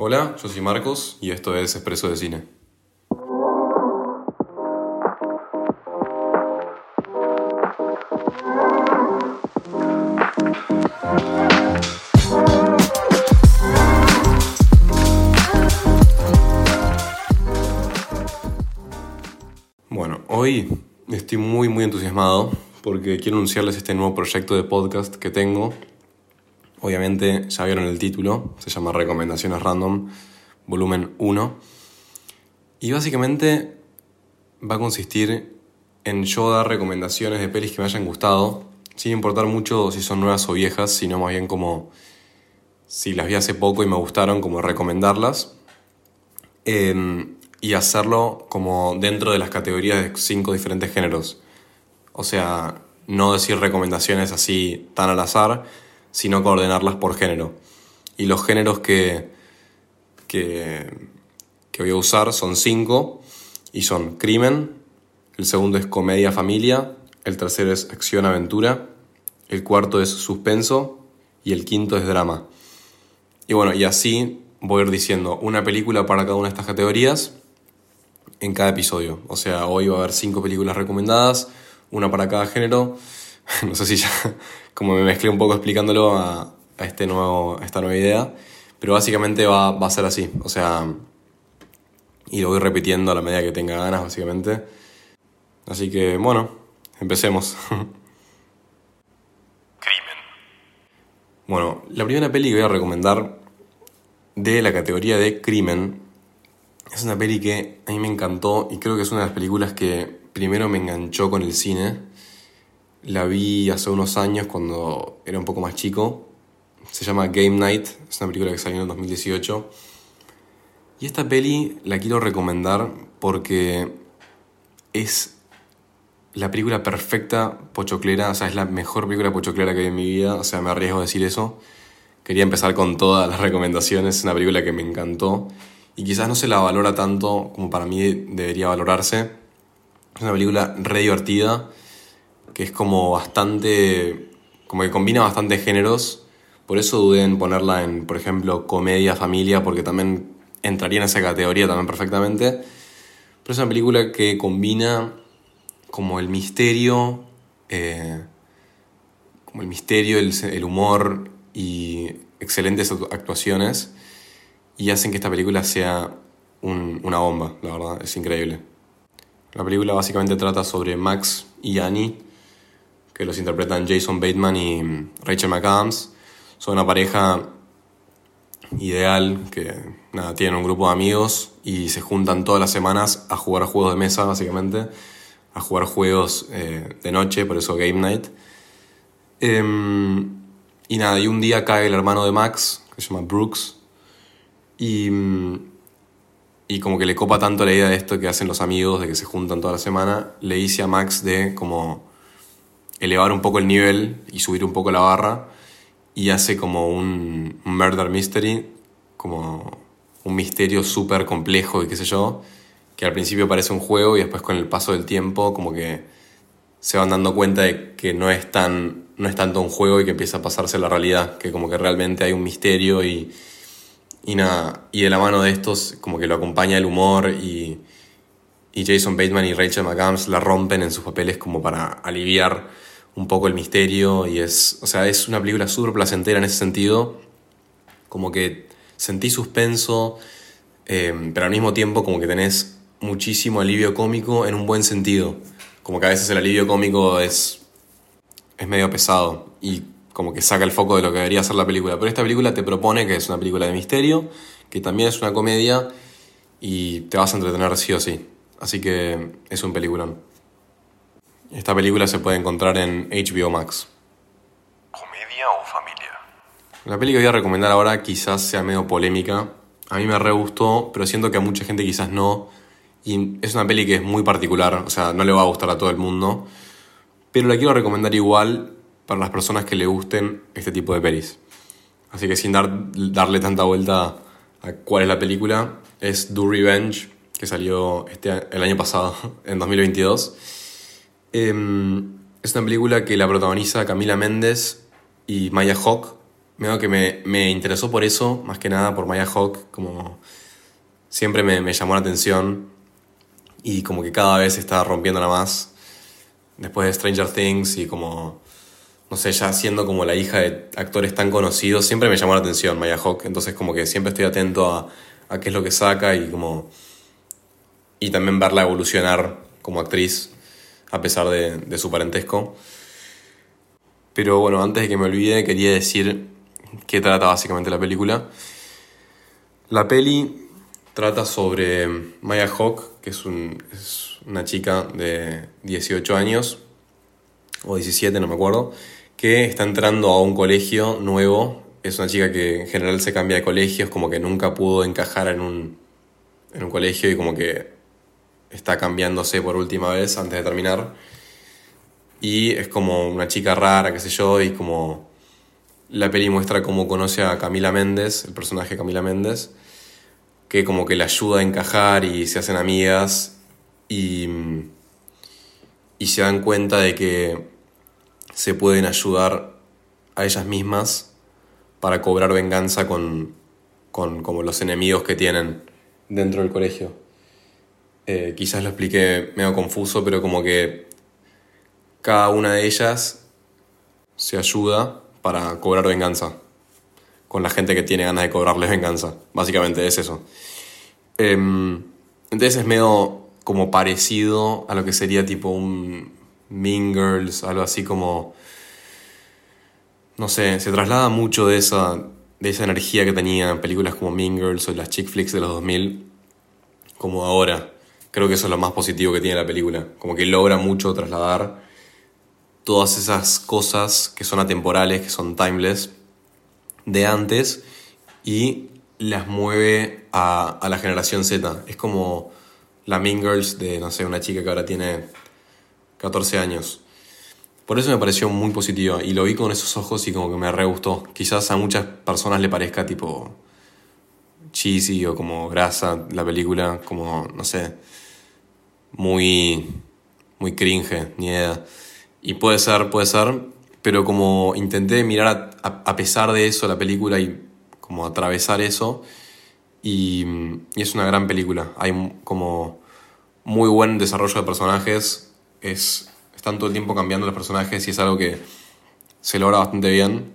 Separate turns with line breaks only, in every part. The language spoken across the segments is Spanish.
Hola, yo soy Marcos y esto es Expreso de Cine. Bueno, hoy estoy muy muy entusiasmado porque quiero anunciarles este nuevo proyecto de podcast que tengo. Obviamente ya vieron el título, se llama Recomendaciones Random, volumen 1. Y básicamente va a consistir en yo dar recomendaciones de pelis que me hayan gustado, sin importar mucho si son nuevas o viejas, sino más bien como si las vi hace poco y me gustaron, como recomendarlas. Eh, y hacerlo como dentro de las categorías de cinco diferentes géneros. O sea, no decir recomendaciones así tan al azar, sino coordenarlas por género. Y los géneros que, que, que voy a usar son cinco y son crimen, el segundo es comedia familia, el tercero es acción aventura, el cuarto es suspenso y el quinto es drama. Y bueno, y así voy a ir diciendo una película para cada una de estas categorías en cada episodio. O sea, hoy va a haber cinco películas recomendadas, una para cada género. No sé si ya como me mezclé un poco explicándolo a, a este nuevo, a esta nueva idea, pero básicamente va, va a ser así. O sea, y lo voy repitiendo a la medida que tenga ganas, básicamente. Así que, bueno, empecemos.
Crimen.
Bueno, la primera peli que voy a recomendar de la categoría de crimen es una peli que a mí me encantó y creo que es una de las películas que primero me enganchó con el cine. La vi hace unos años cuando era un poco más chico. Se llama Game Night, es una película que salió en 2018. Y esta peli la quiero recomendar porque es la película perfecta pochoclera, o sea, es la mejor película pochoclera que vi en mi vida, o sea, me arriesgo a decir eso. Quería empezar con todas las recomendaciones, es una película que me encantó y quizás no se la valora tanto como para mí debería valorarse. Es una película re divertida, que es como bastante, como que combina bastantes géneros, por eso dudé en ponerla en, por ejemplo, comedia, familia, porque también entraría en esa categoría también perfectamente. Pero es una película que combina como el misterio, eh, como el misterio, el, humor y excelentes actuaciones y hacen que esta película sea un- una bomba, la verdad, es increíble. La película básicamente trata sobre Max y Annie, que los interpretan Jason Bateman y Rachel McAdams. Son una pareja ideal que nada, tienen un grupo de amigos y se juntan todas las semanas a jugar juegos de mesa, básicamente, a jugar juegos eh, de noche, por eso Game Night. Em, y nada, y un día cae el hermano de Max, que se llama Brooks, y, mm, y como que le copa tanto la idea de esto que hacen los amigos, de que se juntan toda la semana, le dice a Max de como elevar un poco el nivel y subir un poco la barra y hace como un, murder mystery, como un misterio súper complejo y qué sé yo, que al principio parece un juego y después con el paso del tiempo como que se van dando cuenta de que no es, tan, no es tanto un juego y que empieza a pasarse la realidad, que como que realmente hay un misterio y, y nada, y de la mano de estos como que lo acompaña el humor y, y Jason Bateman y Rachel McAdams la rompen en sus papeles como para aliviar un poco el misterio y es, o sea, es una película súper placentera en ese sentido, como que sentí suspenso, eh, pero al mismo tiempo como que tenés muchísimo alivio cómico en un buen sentido, como que a veces el alivio cómico es, es medio pesado y como que saca el foco de lo que debería ser la película, pero esta película te propone que es una película de misterio, que también es una comedia y te vas a entretener sí o sí, así que es un peliculón. Esta película se puede encontrar en HBO Max.
¿Comedia o familia?
La peli que voy a recomendar ahora quizás sea medio polémica. A mí me re gustó, pero siento que a mucha gente quizás no. Y es una peli que es muy particular, o sea, no le va a gustar a todo el mundo. Pero la quiero recomendar igual para las personas que le gusten este tipo de pelis. Así que sin dar, darle tanta vuelta a cuál es la película, es Do Revenge, que salió este, el año pasado, en 2022. Em, es una película que la protagoniza Camila Méndez y Maya Hawk, medio que me, me interesó por eso, más que nada por Maya Hawk, como siempre me, me llamó la atención y como que cada vez está rompiéndola más. Después de Stranger Things y como, no sé, ya siendo como la hija de actores tan conocidos, siempre me llamó la atención Maya Hawk, entonces como que siempre estoy atento a, a qué es lo que saca y como... Y también verla evolucionar como actriz, a pesar de, su parentesco. Pero bueno, antes de que me olvide, quería decir qué trata básicamente la película. La peli trata sobre Maya Hawk, que es, es una chica de 18 años, o 17, no me acuerdo, que está entrando a un colegio nuevo. Es una chica que en general se cambia de colegios, como que nunca pudo encajar en un, en un colegio y como que está cambiándose por última vez antes de terminar. Y es como una chica rara, qué sé yo, y como la peli muestra cómo conoce a Camila Méndez, el personaje Camila Méndez, que como que le ayuda a encajar y se hacen amigas y, y se dan cuenta de que se pueden ayudar a ellas mismas para cobrar venganza con, con como los enemigos que tienen dentro del colegio. Eh, quizás lo expliqué medio confuso, pero como que cada una de ellas se ayuda para cobrar venganza con la gente que tiene ganas de cobrarles venganza. Básicamente es eso. Em, entonces es medio como parecido a lo que sería tipo un Mean Girls, algo así como... No sé, se traslada mucho de esa, de esa energía que tenía en películas como Mean Girls o las chick flicks de los 2000, como ahora. Creo que eso es lo más positivo que tiene la película. Como que logra mucho trasladar todas esas cosas que son atemporales, que son timeless, de antes y las mueve a, a la generación Z. Es como la Mean Girls de, no sé, una chica que ahora tiene 14 años. Por eso me pareció muy positiva y lo vi con esos ojos y como que me re gustó. Quizás a muchas personas le parezca tipo cheesy o como grasa la película, como, no sé, muy, muy cringe, ni idea. Y puede ser, puede ser, pero como intenté mirar a, pesar de eso la película y como atravesar eso, y, y es una gran película. Hay como muy buen desarrollo de personajes, es, están todo el tiempo cambiando los personajes y es algo que se logra bastante bien.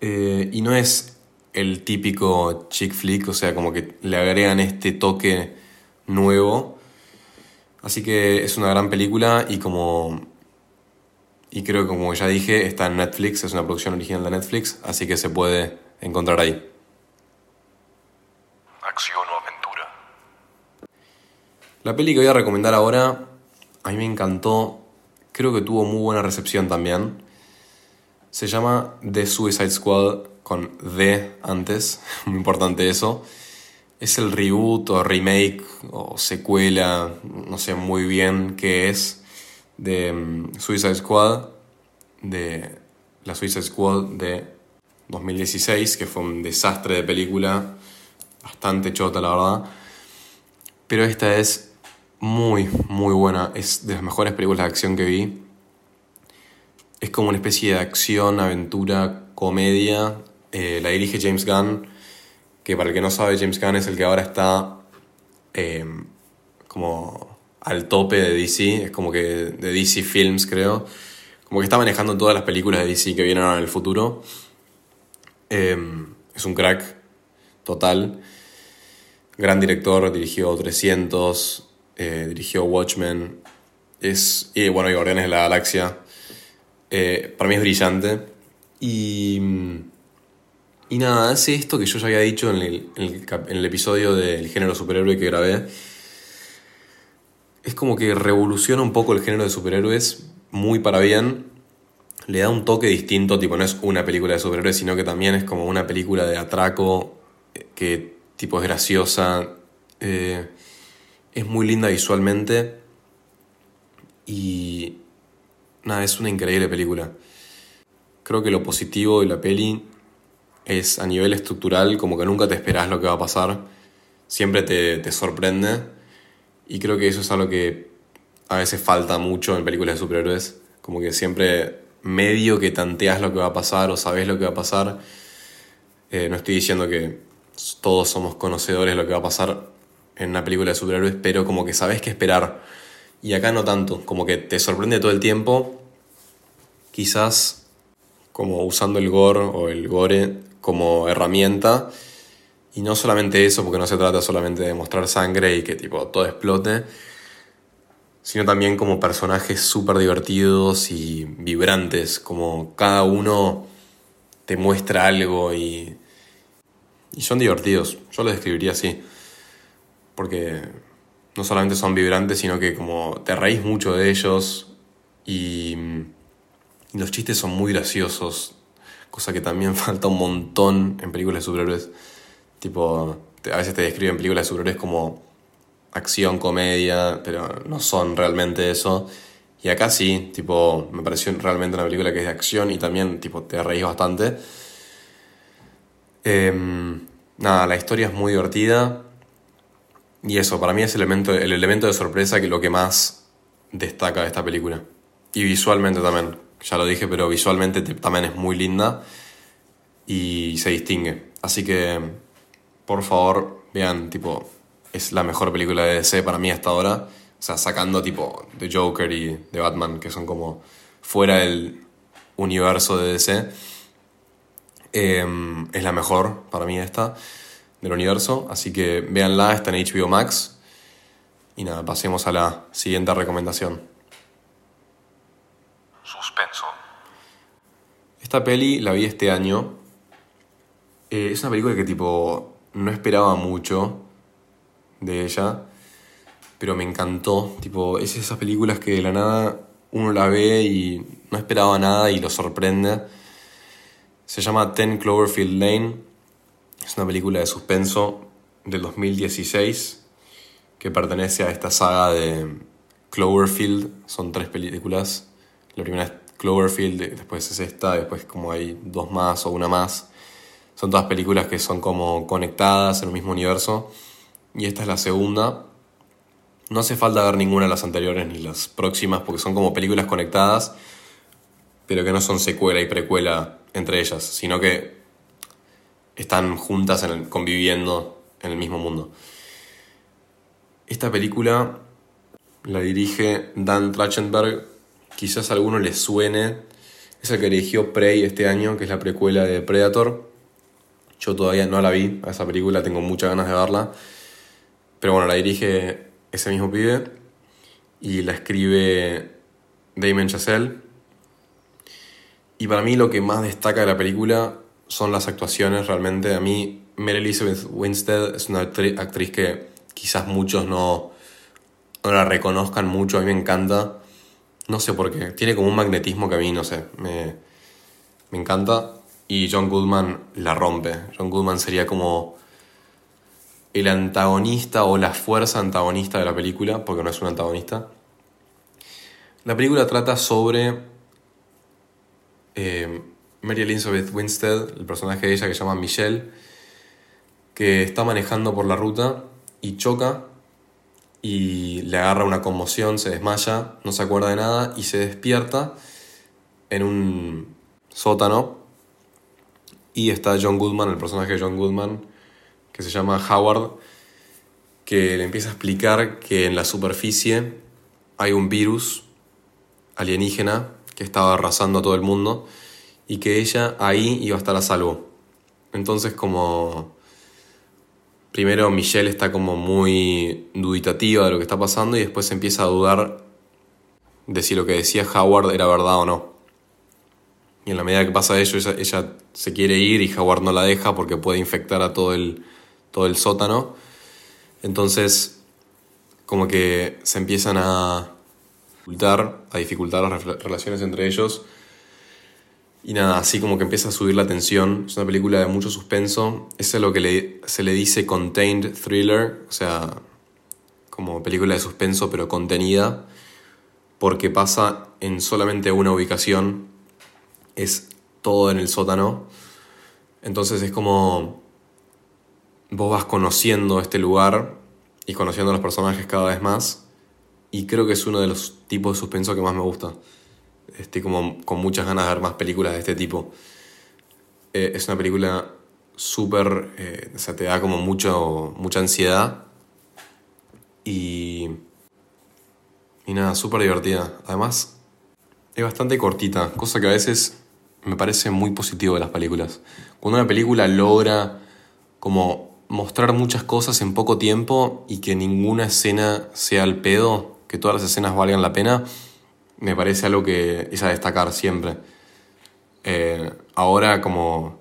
Eh, y no es el típico chick flick, o sea, como que le agregan este toque nuevo. Así que es una gran película y como... Y creo que como ya dije, está en Netflix, es una producción original de Netflix, así que se puede encontrar ahí.
Acción o aventura.
La peli que voy a recomendar ahora, a mí me encantó, creo que tuvo muy buena recepción también. Se llama The Suicide Squad con The antes, muy importante eso. Es el reboot o remake o secuela, no sé muy bien qué es, de mm, Suicide Squad, de la Suicide Squad de 2016, que fue un desastre de película, bastante chota la verdad. Pero esta es muy, muy buena. Es de las mejores películas de acción que vi. Es como una especie de acción, aventura, comedia. Eh, la dirige James Gunn, que para el que no sabe, James Gunn es el que ahora está eh, como al tope de DC. Es como que de DC Films, creo. Como que está manejando todas las películas de DC que vienen ahora en el futuro. Eh, es un crack total. Gran director, dirigió 300, eh, dirigió Watchmen, es, y bueno, y Guardianes de la Galaxia. Para mí es brillante. Y, y nada, hace esto que yo ya había dicho en el, el episodio del género superhéroe que grabé. Es como que revoluciona un poco el género de superhéroes muy para bien. Le da un toque distinto, tipo, no es una película de superhéroes, sino que también es como una película de atraco eh, que tipo es graciosa, eh, es muy linda visualmente y nada, es una increíble película. Creo que lo positivo de la peli es a nivel estructural, como que nunca te esperás lo que va a pasar, siempre te, te sorprende y creo que eso es algo que a veces falta mucho en películas de superhéroes, como que siempre medio que tanteas lo que va a pasar o sabes lo que va a pasar. Eh, no estoy diciendo que todos somos conocedores de lo que va a pasar en una película de superhéroes, pero como que sabes qué esperar. Y acá no tanto, como que te sorprende todo el tiempo. Quizás como usando el gore o el gore como herramienta. Y no solamente eso, porque no se trata solamente de mostrar sangre y que tipo todo explote, sino también como personajes súper divertidos y vibrantes, como cada uno te muestra algo y, y son divertidos. Yo los describiría así, porque no solamente son vibrantes, sino que como te reís mucho de ellos y, y los chistes son muy graciosos, cosa que también falta un montón en películas de superhéroes. Tipo, a veces te describen películas de superhéroes como acción, comedia, pero no son realmente eso. Y acá sí, tipo, me pareció realmente una película que es de acción y también, tipo, te reís bastante. Em, nada, la historia es muy divertida. Y eso, para mí es el elemento, el elemento de sorpresa que lo que más destaca de esta película. Y visualmente también, ya lo dije, pero visualmente también es muy linda y se distingue. Así que, por favor, vean, tipo, es la mejor película de DC para mí hasta ahora. O sea, sacando tipo de Joker y de Batman, que son como fuera del universo de DC. Em, es la mejor para mí esta del universo. Así que véanla, está en HBO Max. Y nada, pasemos a la siguiente recomendación. Esta peli la vi este año. Eh, es una película que tipo no esperaba mucho de ella, pero me encantó. Tipo, es esas películas que de la nada uno la ve y no esperaba nada y lo sorprende. Se llama Ten Cloverfield Lane. Es una película de suspenso del 2016 que pertenece a esta saga de Cloverfield. Son tres películas. La primera es Cloverfield, después es esta, después como hay dos más o una más. Son todas películas que son como conectadas en el mismo universo y esta es la segunda. No hace falta ver ninguna de las anteriores ni las próximas porque son como películas conectadas, pero que no son secuela y precuela entre ellas, sino que están juntas en conviviendo en el mismo mundo. Esta película la dirige Dan Trachtenberg, quizás a alguno le suene, es el que dirigió Prey este año, que es la precuela de Predator. Yo todavía no la vi a esa película, tengo muchas ganas de verla. Pero bueno, la dirige ese mismo pibe y la escribe Damien Chazelle. Y para mí lo que más destaca de la película son las actuaciones realmente. A mí Mary Elizabeth Winstead es una actriz que quizás muchos no, no la reconozcan mucho, a mí me encanta. No sé por qué, tiene como un magnetismo que a mí, no sé, me, me encanta. Y John Goodman la rompe. John Goodman sería como el antagonista o la fuerza antagonista de la película, porque no es un antagonista. La película trata sobre eh, Mary Elizabeth Winstead, el personaje de ella que se llama Michelle, que está manejando por la ruta y choca y le agarra una conmoción, se desmaya, no se acuerda de nada y se despierta en un sótano y está John Goodman, el personaje de John Goodman, que se llama Howard, que le empieza a explicar que en la superficie hay un virus alienígena que estaba arrasando a todo el mundo y que ella ahí iba a estar a salvo. Entonces como primero Michelle está como muy duditativa de lo que está pasando y después empieza a dudar de si lo que decía Howard era verdad o no. Y en la medida que pasa eso, ella, ella se quiere ir y Howard no la deja porque puede infectar a todo el, todo el sótano. Entonces, como que se empiezan a dificultar, a dificultar las relaciones entre ellos. Y nada, así como que empieza a subir la tensión. Es una película de mucho suspenso. Es lo que se le dice contained thriller, o sea, como película de suspenso pero contenida, porque pasa en solamente una ubicación. Es todo en el sótano. Entonces es como vos vas conociendo este lugar y conociendo a los personajes cada vez más. Y creo que es uno de los tipos de suspenso que más me gusta. Estoy como con muchas ganas de ver más películas de este tipo. Eh, es una película súper, eh, o sea, te da como mucho, mucha ansiedad y, y nada, súper divertida. Además, es bastante cortita, cosa que a veces me parece muy positivo de las películas. Cuando una película logra como mostrar muchas cosas en poco tiempo y que ninguna escena sea al pedo, que todas las escenas valgan la pena, me parece algo que es a destacar siempre. Eh, ahora como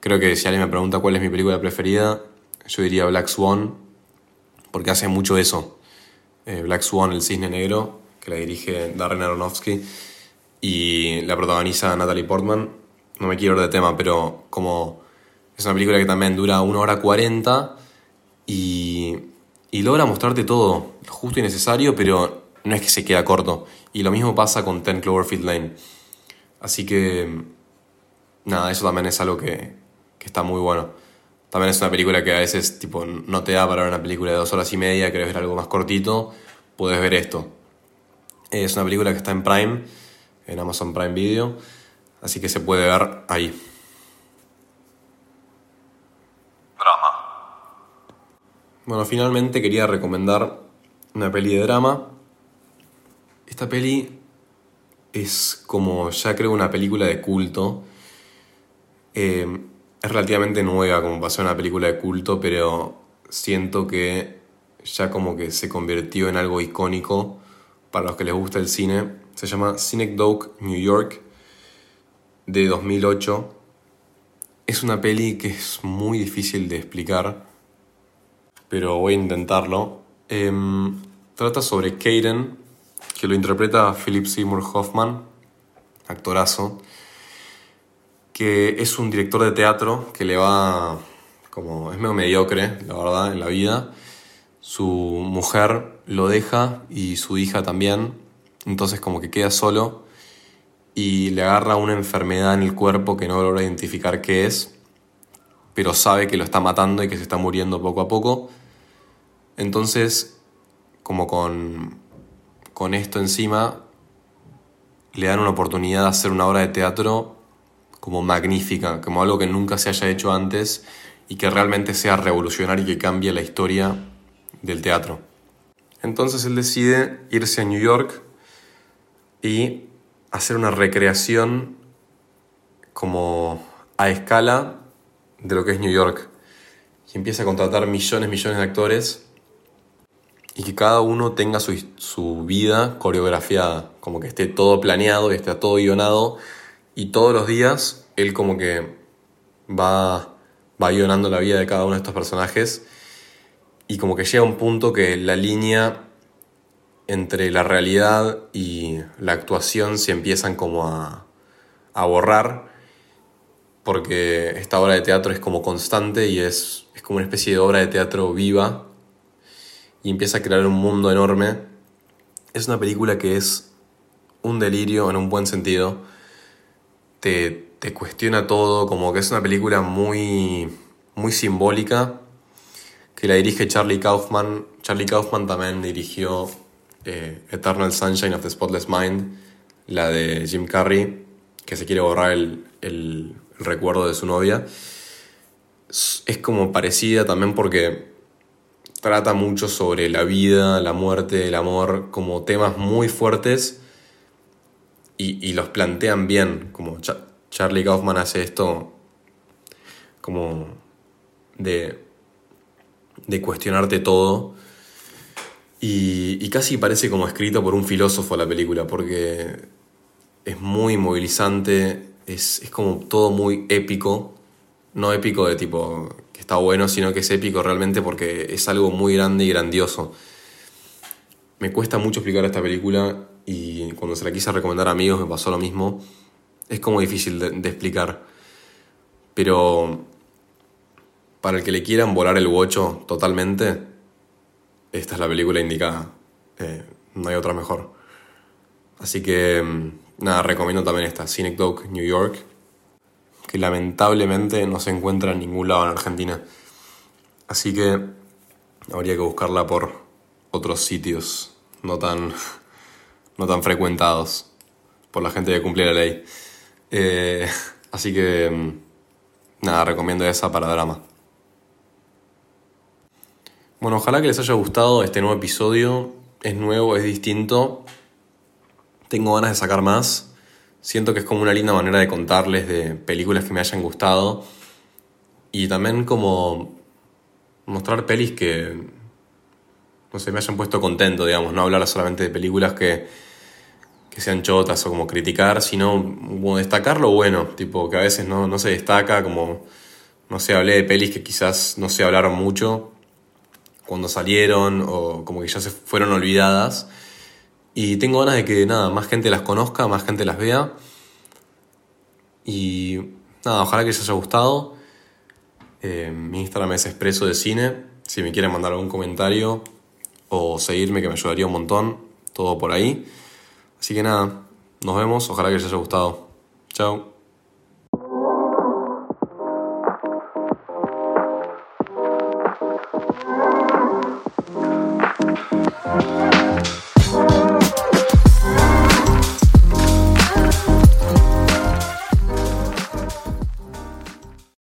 creo que si alguien me pregunta cuál es mi película preferida, yo diría Black Swan, porque hace mucho eso. Eh, Black Swan, el cisne negro, que la dirige Darren Aronofsky y la protagoniza Natalie Portman. No me quiero ir de tema, pero como es una película que también dura una hora cuarenta y, y logra mostrarte todo, justo y necesario, pero no es que se queda corto. Y lo mismo pasa con Ten Cloverfield Lane. Así que, nada, eso también es algo que, que está muy bueno. También es una película que a veces tipo, no te da para ver una película de dos horas y media, querés ver algo más cortito, puedes ver esto. Es una película que está en Prime, en Amazon Prime Video, así que se puede ver ahí.
Drama.
Bueno, finalmente quería recomendar una peli de drama. Esta peli es como ya creo una película de culto. Eh, es relativamente nueva como pasó en una película de culto, pero siento que ya como que se convirtió en algo icónico para los que les gusta el cine. Se llama Synecdoche New York de 2008. Es una peli que es muy difícil de explicar, pero voy a intentarlo. Em, trata sobre Kaden, que lo interpreta Philip Seymour Hoffman, actorazo que es un director de teatro que le va como es medio mediocre, la verdad, en la vida. Su mujer lo deja y su hija también, entonces como que queda solo y le agarra una enfermedad en el cuerpo que no logra identificar qué es, pero sabe que lo está matando y que se está muriendo poco a poco. Entonces, como con, con esto encima, le dan una oportunidad de hacer una obra de teatro como magnífica, como algo que nunca se haya hecho antes y que realmente sea revolucionario y que cambie la historia del teatro. Entonces él decide irse a New York y hacer una recreación como a escala de lo que es New York. Y empieza a contratar millones, millones de actores y que cada uno tenga su, su vida coreografiada, como que esté todo planeado y esté todo guionado y todos los días él como que va, va guionando la vida de cada uno de estos personajes y como que llega un punto que la línea entre la realidad y la actuación se empiezan como a, a borrar porque esta obra de teatro es como constante y es, es como una especie de obra de teatro viva y empieza a crear un mundo enorme. Es una película que es un delirio en un buen sentido te, te cuestiona todo, como que es una película muy, muy simbólica, que la dirige Charlie Kaufman. Charlie Kaufman también dirigió eh, Eternal Sunshine of the Spotless Mind, la de Jim Carrey, que se quiere borrar el, el, el recuerdo de su novia. Es como parecida también porque trata mucho sobre la vida, la muerte, el amor, como temas muy fuertes y, los plantean bien, como Ch Charlie Kaufman hace esto como de, de cuestionarte todo y, y, casi parece como escrito por un filósofo la película porque es muy movilizante, es, es como todo muy épico, no épico de tipo que está bueno, sino que es épico realmente porque es algo muy grande y grandioso. Me cuesta mucho explicar esta película y cuando se la quise recomendar a amigos me pasó lo mismo. Es como difícil de, explicar. Pero para el que le quieran volar el bocho totalmente, esta es la película indicada. Eh, no hay otra mejor. Así que, nada, recomiendo también esta, Synecdoche New York, que lamentablemente no se encuentra en ningún lado en Argentina. Así que habría que buscarla por otros sitios no tan no tan frecuentados. por la gente que cumple la ley. Eh, así que, mm, nada, recomiendo esa para drama. Bueno, ojalá que les haya gustado este nuevo episodio. Es nuevo, es distinto. Tengo ganas de sacar más. Siento que es como una linda manera de contarles de películas que me hayan gustado. Y también como mostrar pelis que, no sé, me hayan puesto contento, digamos. No hablar solamente de películas que, que sean chotas o como criticar, sino destacar lo bueno. Tipo, que a veces no, no se destaca, como, no sé, hablé de pelis que quizás no se hablaron mucho cuando salieron o como que ya se fueron olvidadas. Y tengo ganas de que nada, más gente las conozca, más gente las vea. Y nada, ojalá que les haya gustado. Eh, mi Instagram es Expreso de Cine. Si me quieren mandar algún comentario o seguirme, que me ayudaría un montón. Todo por ahí. Así que nada, nos vemos. Ojalá que les haya gustado. Chao.